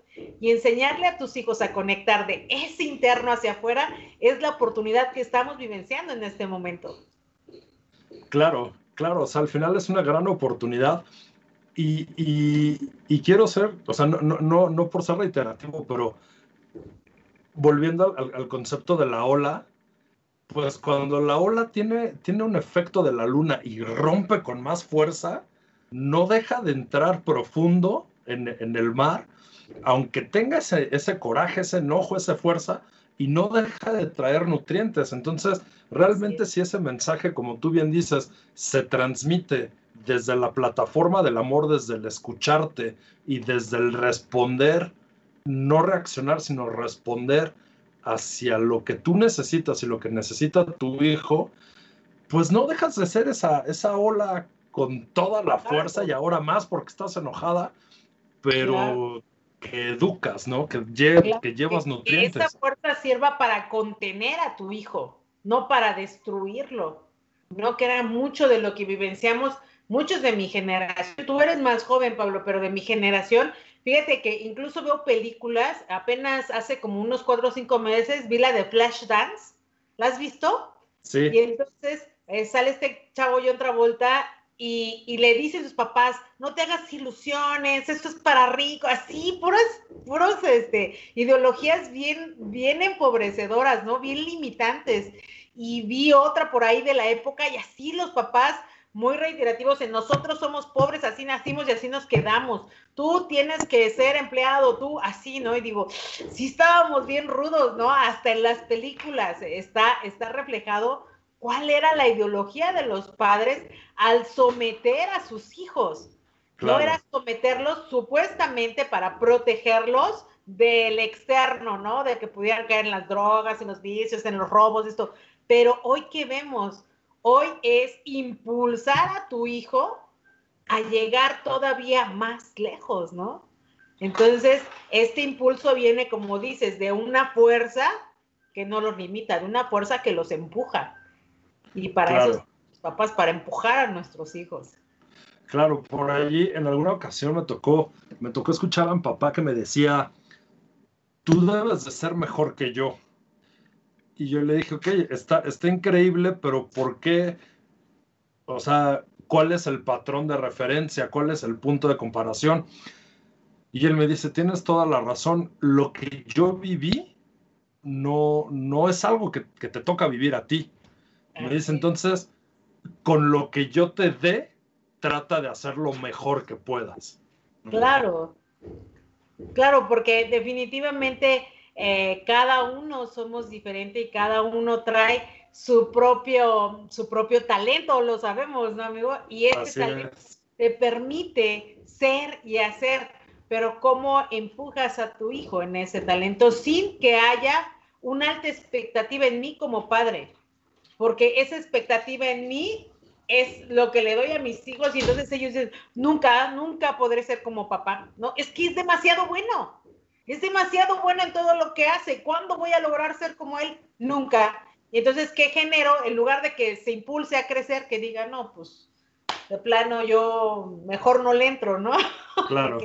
Y enseñarle a tus hijos a conectar de ese interno hacia afuera es la oportunidad que estamos vivenciando en este momento. Claro, claro, o sea, al final es una gran oportunidad y, y, quiero ser, o sea, no, no, no, por ser reiterativo, pero volviendo al, al, concepto de la ola, pues cuando la ola tiene, tiene un efecto de la luna y rompe con más fuerza, no deja de entrar profundo en, en el mar, aunque tenga ese, ese coraje, ese enojo, esa fuerza, y no deja de traer nutrientes. Entonces, realmente si ese mensaje, como tú bien dices, se transmite desde la plataforma del amor, desde el escucharte y desde el responder, no reaccionar, sino responder hacia lo que tú necesitas y lo que necesita tu hijo, pues no dejas de ser esa, esa ola con toda la fuerza y ahora más porque estás enojada, pero que educas, ¿no? Que, que llevas nutrientes. Que esa fuerza sirva para contener a tu hijo, no para destruirlo. No que era mucho de lo que vivenciamos muchos de mi generación. Tú eres más joven, Pablo, pero de mi generación, fíjate que incluso veo películas, apenas hace como unos cuatro o cinco meses vi la de Flash Dance. ¿La has visto? Sí. Y entonces eh, sale este chavo y otra vuelta y, le dice a sus papás, no te hagas ilusiones, esto es para rico, así, puras, puros, este, ideologías bien, bien empobrecedoras, ¿no? Bien limitantes. Y vi otra por ahí de la época y así los papás muy reiterativos en nosotros somos pobres, así nacimos y así nos quedamos. Tú tienes que ser empleado, tú así, ¿no? Y digo, sí estábamos bien rudos, ¿no? Hasta en las películas está, está reflejado cuál era la ideología de los padres al someter a sus hijos. No era someterlos supuestamente para protegerlos del externo, ¿no? De que pudieran caer en las drogas, en los vicios, en los robos, esto. Pero hoy que vemos, hoy es impulsar a tu hijo a llegar todavía más lejos, ¿no? Entonces, este impulso viene, como dices, de una fuerza que no los limita, de una fuerza que los empuja. Y para eso, papás, para empujar a nuestros hijos. Claro, por allí en alguna ocasión me tocó, me tocó escuchar a un papá que me decía, tú debes de ser mejor que yo. Y yo le dije, ok, está, está increíble, pero ¿por qué? O sea, ¿cuál es el patrón de referencia? ¿Cuál es el punto de comparación? Y él me dice, tienes toda la razón, lo que yo viví no, no es algo que, que te toca vivir a ti. Me dice, entonces, con lo que yo te dé, trata de hacer lo mejor que puedas. Claro, claro, porque definitivamente eh, cada uno somos diferentes y cada uno trae su propio, su propio talento, lo sabemos, ¿no, amigo? Y ese talento te permite ser y hacer, pero ¿cómo empujas a tu hijo en ese talento sin que haya una alta expectativa en mí como padre? porque esa expectativa en mí es lo que le doy a mis hijos y entonces ellos dicen, nunca, nunca podré ser como papá. No, es que es demasiado bueno. Es demasiado bueno en todo lo que hace. ¿Cuándo voy a lograr ser como él? Nunca. Y entonces, ¿qué genero? En lugar de que se impulse a crecer, que diga, no, pues de plano yo mejor no le entro, ¿no? Claro.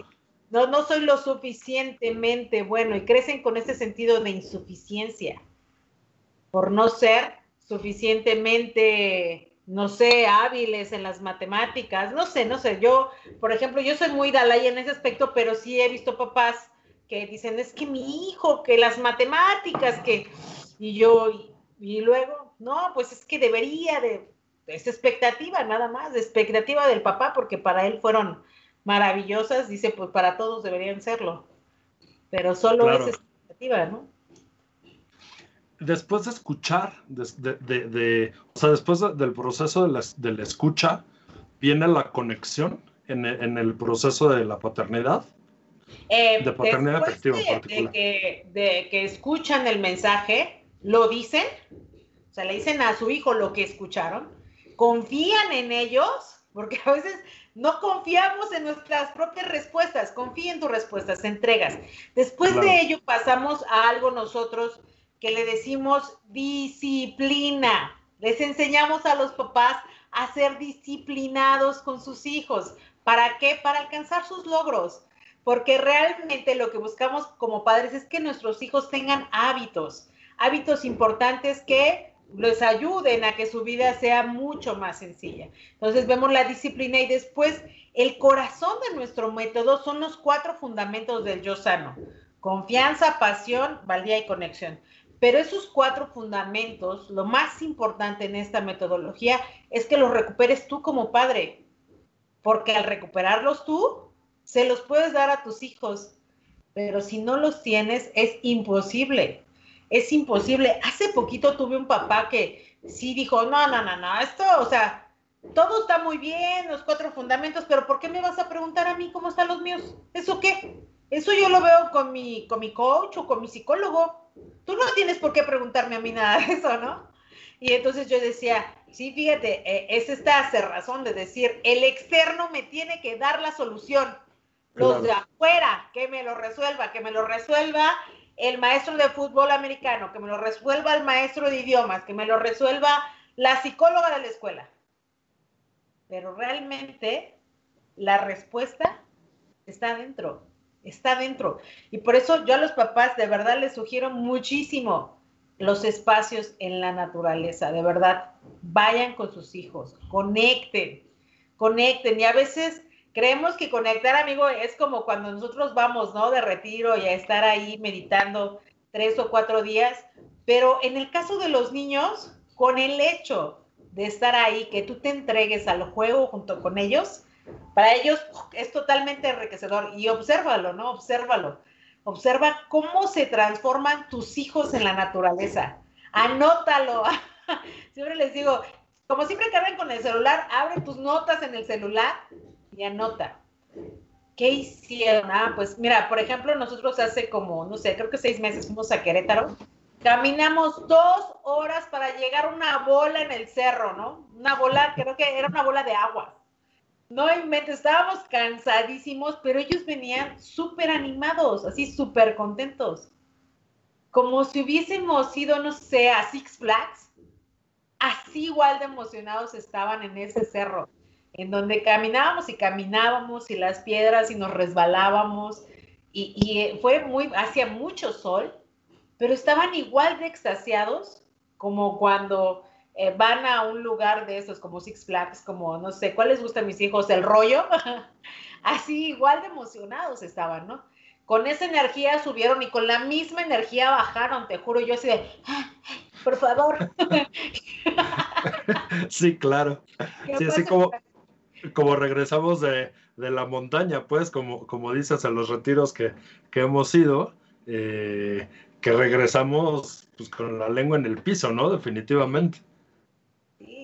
no, no soy lo suficientemente bueno y crecen con ese sentido de insuficiencia por no ser suficientemente, no sé, hábiles en las matemáticas, no sé, no sé, yo, por ejemplo, yo soy muy Dalai en ese aspecto, pero sí he visto papás que dicen, es que mi hijo, que las matemáticas, que, y yo, y, luego, no, pues es que debería de, es expectativa nada más, de expectativa del papá, porque para él fueron maravillosas, dice, pues para todos deberían serlo, pero solo es expectativa, ¿no? después de escuchar, de, o sea, después del proceso de la, escucha, viene la conexión en, el proceso de la paternidad. Eh, de. Que, de que escuchan el mensaje, lo dicen, o sea, le dicen a su hijo lo que escucharon, confían en ellos, porque a veces no confiamos en nuestras propias respuestas, confía en tus respuestas, entregas. Después de ello pasamos a algo nosotros que le decimos disciplina. Les enseñamos a los papás a ser disciplinados con sus hijos. ¿Para qué? Para alcanzar sus logros. Porque realmente lo que buscamos como padres es que nuestros hijos tengan hábitos, hábitos importantes que les ayuden a que su vida sea mucho más sencilla. Entonces vemos la disciplina y después el corazón de nuestro método son los cuatro fundamentos del yo sano. Confianza, pasión, valía y conexión. Pero esos cuatro fundamentos, lo más importante en esta metodología es que los recuperes tú como padre, porque al recuperarlos tú, se los puedes dar a tus hijos, pero si no los tienes, es imposible. Es imposible. Hace poquito tuve un papá que sí dijo, no, no, no, no, esto, o sea, todo está muy bien, los cuatro fundamentos, pero ¿por qué me vas a preguntar a mí cómo están los míos? ¿Eso qué? Eso yo lo veo con mi, con mi coach o con mi psicólogo tú no tienes por qué preguntarme a mí nada de eso, ¿no? Y entonces yo decía, sí, fíjate, eh, es esta razón de decir, el externo me tiene que dar la solución. Los de afuera, que me lo resuelva, que me lo resuelva el maestro de fútbol americano, que me lo resuelva el maestro de idiomas, que me lo resuelva la psicóloga de la escuela. Pero realmente la respuesta está dentro está dentro. Y por eso yo a los papás de verdad les sugiero muchísimo los espacios en la naturaleza, de verdad, vayan con sus hijos, conecten, conecten. Y a veces creemos que conectar, amigo, es como cuando nosotros vamos, ¿no? De retiro y a estar ahí meditando tres o cuatro días, pero en el caso de los niños, con el hecho de estar ahí, que tú te entregues al juego junto con ellos, para ellos es totalmente enriquecedor y obsérvalo, ¿no? Obsérvalo. Observa cómo se transforman tus hijos en la naturaleza. Anótalo. siempre les digo, como siempre cargan con el celular, abre tus notas en el celular y anota. ¿Qué hicieron? Ah, pues mira, por ejemplo, nosotros hace como, no sé, creo que seis meses fuimos a Querétaro. Caminamos dos horas para llegar a una bola en el cerro, ¿no? Una bola, creo que era una bola de agua. No mente, estábamos cansadísimos, pero ellos venían súper animados, así súper contentos. Como si hubiésemos ido, no sé, a Six Flags. Así igual de emocionados estaban en ese cerro, en donde caminábamos y caminábamos y las piedras y nos resbalábamos. Y, y eh, fue muy, hacía mucho sol, pero estaban igual de extasiados como cuando eh, van a un lugar de esos como Six Flags, como no sé, ¿cuál les gusta a mis hijos? El rollo. Así igual de emocionados estaban, ¿no? Con esa energía subieron y con la misma energía bajaron, te juro, yo así de, por favor. sí, claro. Sí, así como, como regresamos de, la montaña, pues, como, como dices, a los retiros que, hemos ido, eh, que regresamos pues, con la lengua en el piso, ¿no? Definitivamente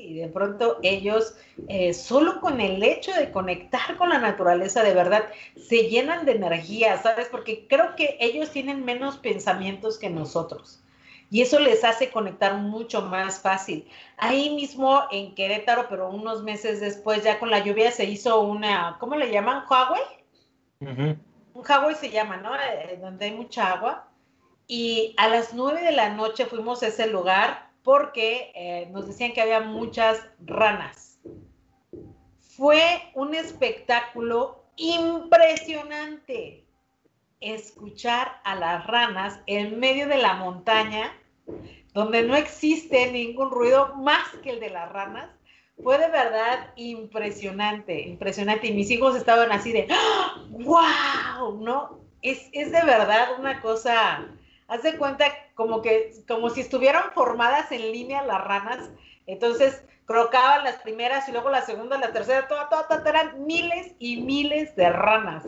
y de pronto ellos, eh, solo con el hecho de conectar con la naturaleza de verdad, se llenan de energía, ¿sabes? Porque creo que ellos tienen menos pensamientos que nosotros. Y eso les hace conectar mucho más fácil. Ahí mismo en Querétaro, pero unos meses después, ya con la lluvia, se hizo una, ¿cómo le llaman? ¿Huawei? Un Huawei se llama, ¿no? Eh, donde hay mucha agua. Y a las nueve de la noche fuimos a ese lugar porque eh, nos decían que había muchas ranas. Fue un espectáculo impresionante escuchar a las ranas en medio de la montaña, donde no existe ningún ruido más que el de las ranas. Fue de verdad impresionante, impresionante. Y mis hijos estaban así de, ¡wow! ¡Ah! ¿No? Es, es de verdad una cosa haz de cuenta como que, como si estuvieran formadas en línea las ranas, entonces crocaban las primeras y luego la segunda, la tercera, todas, todas, eran miles y miles de ranas.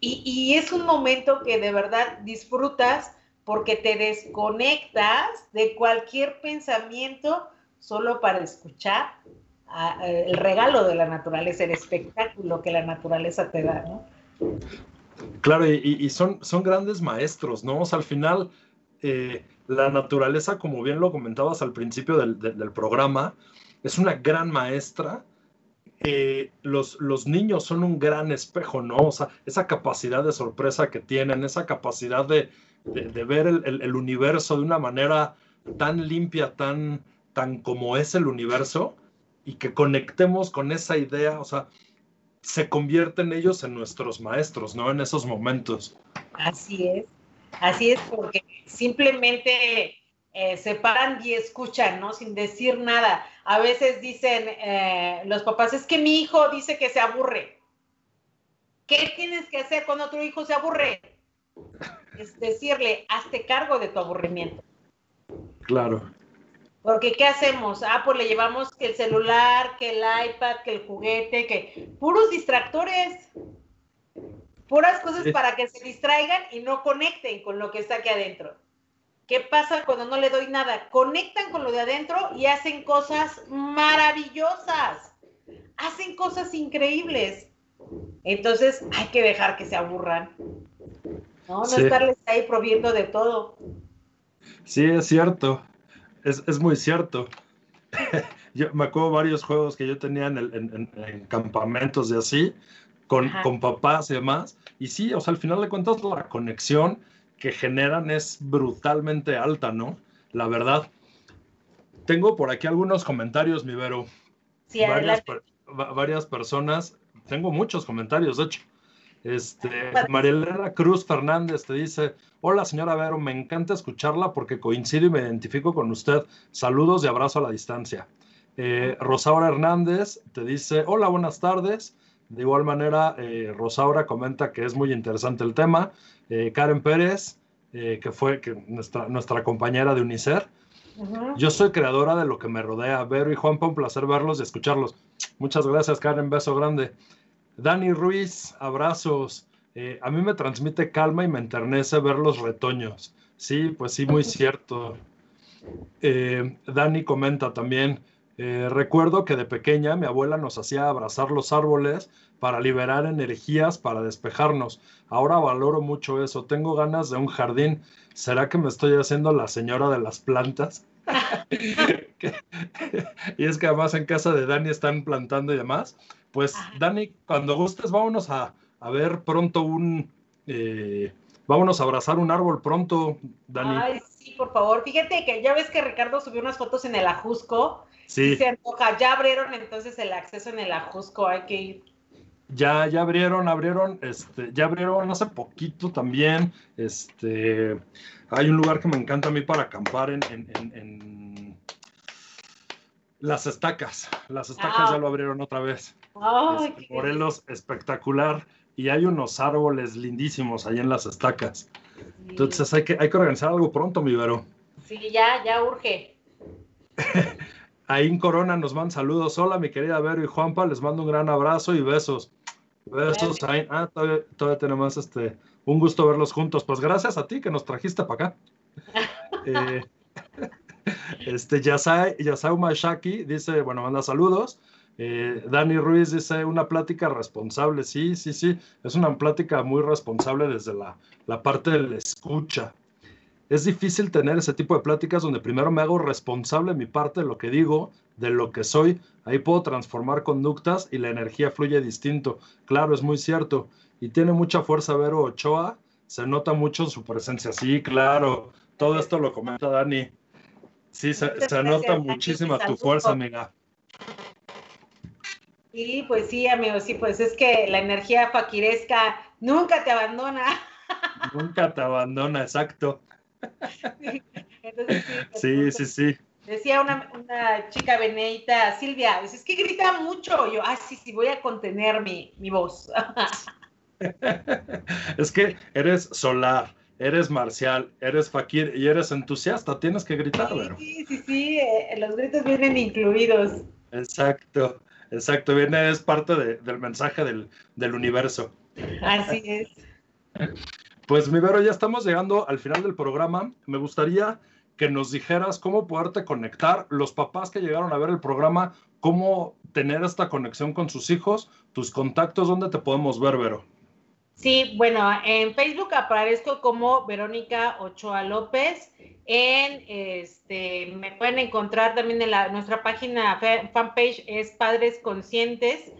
Y, es un momento que de verdad disfrutas porque te desconectas de cualquier pensamiento solo para escuchar el regalo de la naturaleza, el espectáculo que la naturaleza te da, ¿no? Claro, y, son, son grandes maestros, ¿no? O sea, al final, eh, la naturaleza, como bien lo comentabas al principio del, programa, es una gran maestra. Los, los niños son un gran espejo, ¿no? O sea, esa capacidad de sorpresa que tienen, esa capacidad de, de, ver el, universo de una manera tan limpia, tan, tan como es el universo, y que conectemos con esa idea, o sea, se convierten ellos en nuestros maestros, ¿no? En esos momentos. Así es, así es, porque simplemente eh, se paran y escuchan, ¿no? Sin decir nada. A veces dicen eh, los papás, es que mi hijo dice que se aburre. ¿Qué tienes que hacer cuando tu hijo se aburre? Es decirle, hazte cargo de tu aburrimiento. Claro. Porque ¿qué hacemos? Ah, pues le llevamos que el celular, que el iPad, que el juguete, que puros distractores. Puras cosas para que se distraigan y no conecten con lo que está aquí adentro. ¿Qué pasa cuando no le doy nada? Conectan con lo de adentro y hacen cosas maravillosas. Hacen cosas increíbles. Entonces hay que dejar que se aburran. No, no estarles ahí proviendo de todo. Sí, es cierto. Es, muy cierto. yo me acuerdo varios juegos que yo tenía en, campamentos y así, con, con, papás y demás. Y sí, o sea, al final de cuentas la conexión que generan es brutalmente alta, ¿no? La verdad. Tengo por aquí algunos comentarios, mi Vero. Sí, varias, varias personas, tengo muchos comentarios, de hecho. Este, Marielena Cruz Fernández te dice, hola señora Vero, me encanta escucharla porque coincido y me identifico con usted. Saludos y abrazo a la distancia. Eh, Rosaura Hernández te dice, hola, buenas tardes. De igual manera, eh, Rosaura comenta que es muy interesante el tema. Eh, Karen Pérez, eh, que fue que nuestra, nuestra compañera de UNICER. Yo soy creadora de lo que me rodea. Vero y Juanpa, un placer verlos y escucharlos. Muchas gracias, Karen. Beso grande. Dani Ruiz, abrazos. A mí me transmite calma y me enternece ver los retoños. Sí, pues sí, muy cierto. Dani comenta también, eh, recuerdo que de pequeña mi abuela nos hacía abrazar los árboles para liberar energías, para despejarnos. Ahora valoro mucho eso. Tengo ganas de un jardín. ¿Será que me estoy haciendo la señora de las plantas? y es que además en casa de Dani están plantando y demás. Pues Dani, cuando gustes, vámonos a, ver pronto un... Eh, vámonos a abrazar un árbol pronto, Dani. Ay, sí, por favor. Fíjate que ya ves que Ricardo subió unas fotos en el Ajusco Sí. Se antoja. Ya abrieron entonces el acceso en el Ajusco, hay que ir. Ya, ya abrieron, abrieron, este, ya abrieron hace poquito también. Este, hay un lugar que me encanta a mí para acampar en, en, las estacas. Las estacas ya ah. lo abrieron otra vez. Ay, Morelos, espectacular. Y hay unos árboles lindísimos ahí en las estacas. Entonces hay que, hay que organizar algo pronto, mi Vero. Sí, ya, ya urge. Ahí Corona nos manda saludos. Hola, mi querida Vero y Juanpa, les mando un gran abrazo y besos. Besos, ahí. Ah, todavía, tenemos este, un gusto verlos juntos. Pues gracias a ti que nos trajiste para acá. eh, este, Yasai, Yasau Mashaki dice, bueno, manda saludos. Eh, Dani Ruiz dice, una plática responsable. Sí, sí, sí, es una plática muy responsable desde la, la parte de la escucha es difícil tener ese tipo de pláticas donde primero me hago responsable de mi parte de lo que digo, de lo que soy. Ahí puedo transformar conductas y la energía fluye distinto. Claro, es muy cierto. Y tiene mucha fuerza Vero Ochoa. Se nota mucho su presencia. Sí, claro. Todo esto lo comenta Dani. Sí, se, nota muchísima tu fuerza, amiga. Sí, pues sí, amigo, sí, pues es que la energía faquiresca nunca te abandona. Nunca te abandona, exacto. sí, sí, sí, Decía una, chica beneita, Silvia, es que grita mucho. Yo, ah, sí, sí, voy a contener mi, voz. es que eres solar, eres marcial, eres fakir y eres entusiasta, tienes que gritar, Sí, sí, sí, eh, los gritos vienen incluidos. Exacto, exacto, viene, es parte del mensaje del, del universo. Así es. Pues mi Vero, ya estamos llegando al final del programa. Me gustaría que nos dijeras cómo poderte conectar, los papás que llegaron a ver el programa, cómo tener esta conexión con sus hijos, tus contactos, ¿dónde te podemos ver, Vero? Sí, bueno, en Facebook aparezco como Verónica Ochoa López. En este, me pueden encontrar también en la, nuestra página fanpage es Padres Conscientes.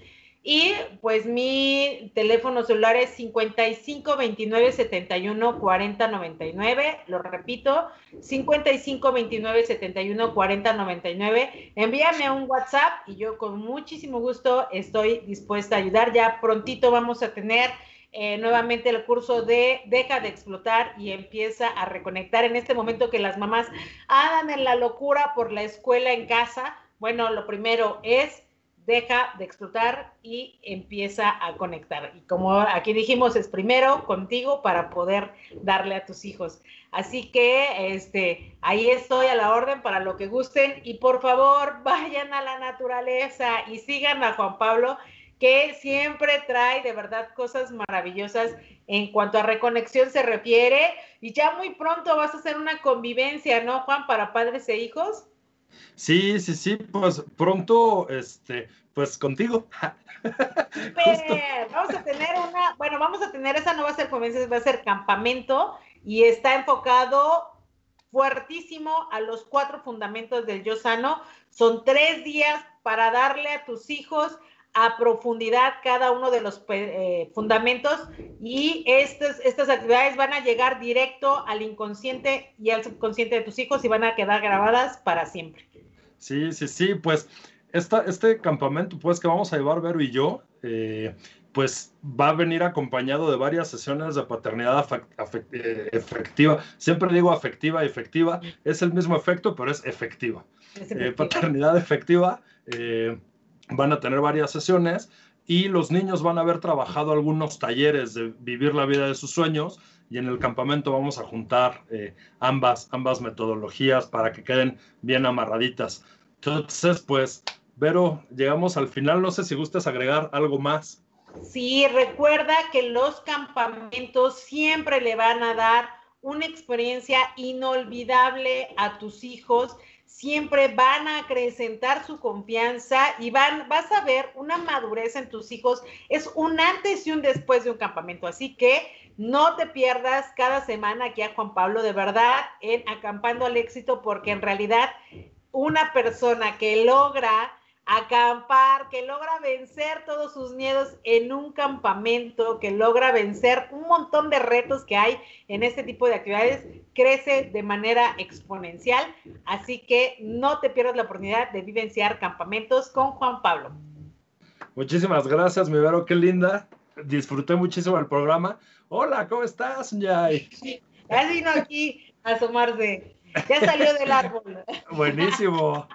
Y pues mi teléfono celular es 55 29 71 40 99. Lo repito, 55 29 71 40 99. Envíame un WhatsApp y yo con muchísimo gusto estoy dispuesta a ayudar. Ya prontito vamos a tener eh, nuevamente el curso de Deja de explotar y empieza a reconectar en este momento que las mamás andan en la locura por la escuela en casa. Bueno, lo primero es deja de explotar y empieza a conectar. Y como aquí dijimos, es primero contigo para poder darle a tus hijos. Así que este, ahí estoy a la orden para lo que gusten y por favor vayan a la naturaleza y sigan a Juan Pablo que siempre trae de verdad cosas maravillosas en cuanto a reconexión se refiere. Y ya muy pronto vas a hacer una convivencia, ¿no, Juan, para padres e hijos? Sí, sí, sí, pues pronto, este, pues contigo. vamos a tener una, bueno, vamos a tener, esa no va a ser convivencia, va a ser campamento y está enfocado fuertísimo a los cuatro fundamentos del yo sano. Son tres días para darle a tus hijos a profundidad cada uno de los eh, fundamentos y estas, estas actividades van a llegar directo al inconsciente y al subconsciente de tus hijos y van a quedar grabadas para siempre. Sí, sí, sí, pues esta, este campamento pues que vamos a llevar Vero y yo, eh, pues va a venir acompañado de varias sesiones de paternidad eh, efectiva. Siempre digo afectiva y efectiva, es el mismo efecto, pero es efectiva. paternidad efectiva van a tener varias sesiones y los niños van a haber trabajado algunos talleres de vivir la vida de sus sueños y en el campamento vamos a juntar eh, ambas, ambas metodologías para que queden bien amarraditas. Entonces, pues, Vero, llegamos al final. No sé si gustas agregar algo más. Sí, recuerda que los campamentos siempre le van a dar una experiencia inolvidable a tus hijos siempre van a acrecentar su confianza y van, vas a ver una madurez en tus hijos. Es un antes y un después de un campamento. Así que no te pierdas cada semana aquí a Juan Pablo, de verdad, en Acampando al Éxito, porque en realidad una persona que logra acampar, que logra vencer todos sus miedos en un campamento, que logra vencer un montón de retos que hay en este tipo de actividades, crece de manera exponencial. Así que no te pierdas la oportunidad de vivenciar campamentos con Juan Pablo. Muchísimas gracias, mi Vero, qué linda. Disfruté muchísimo el programa. Hola, ¿cómo estás, Yay? Ya vino aquí a asomarse. Ya salió del árbol. Buenísimo.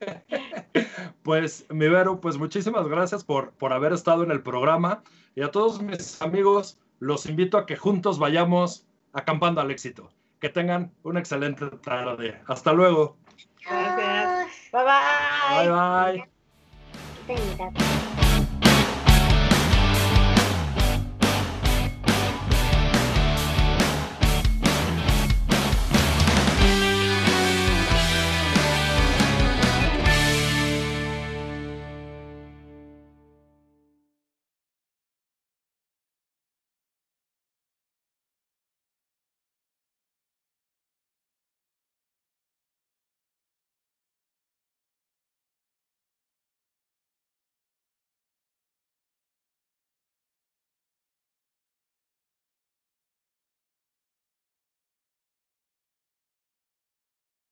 Pues, mi Vero, pues muchísimas gracias por, por haber estado en el programa. Y a todos mis amigos, los invito a que juntos vayamos acampando al éxito. Que tengan una excelente tarde. Hasta luego. Gracias. Bye bye. Bye bye.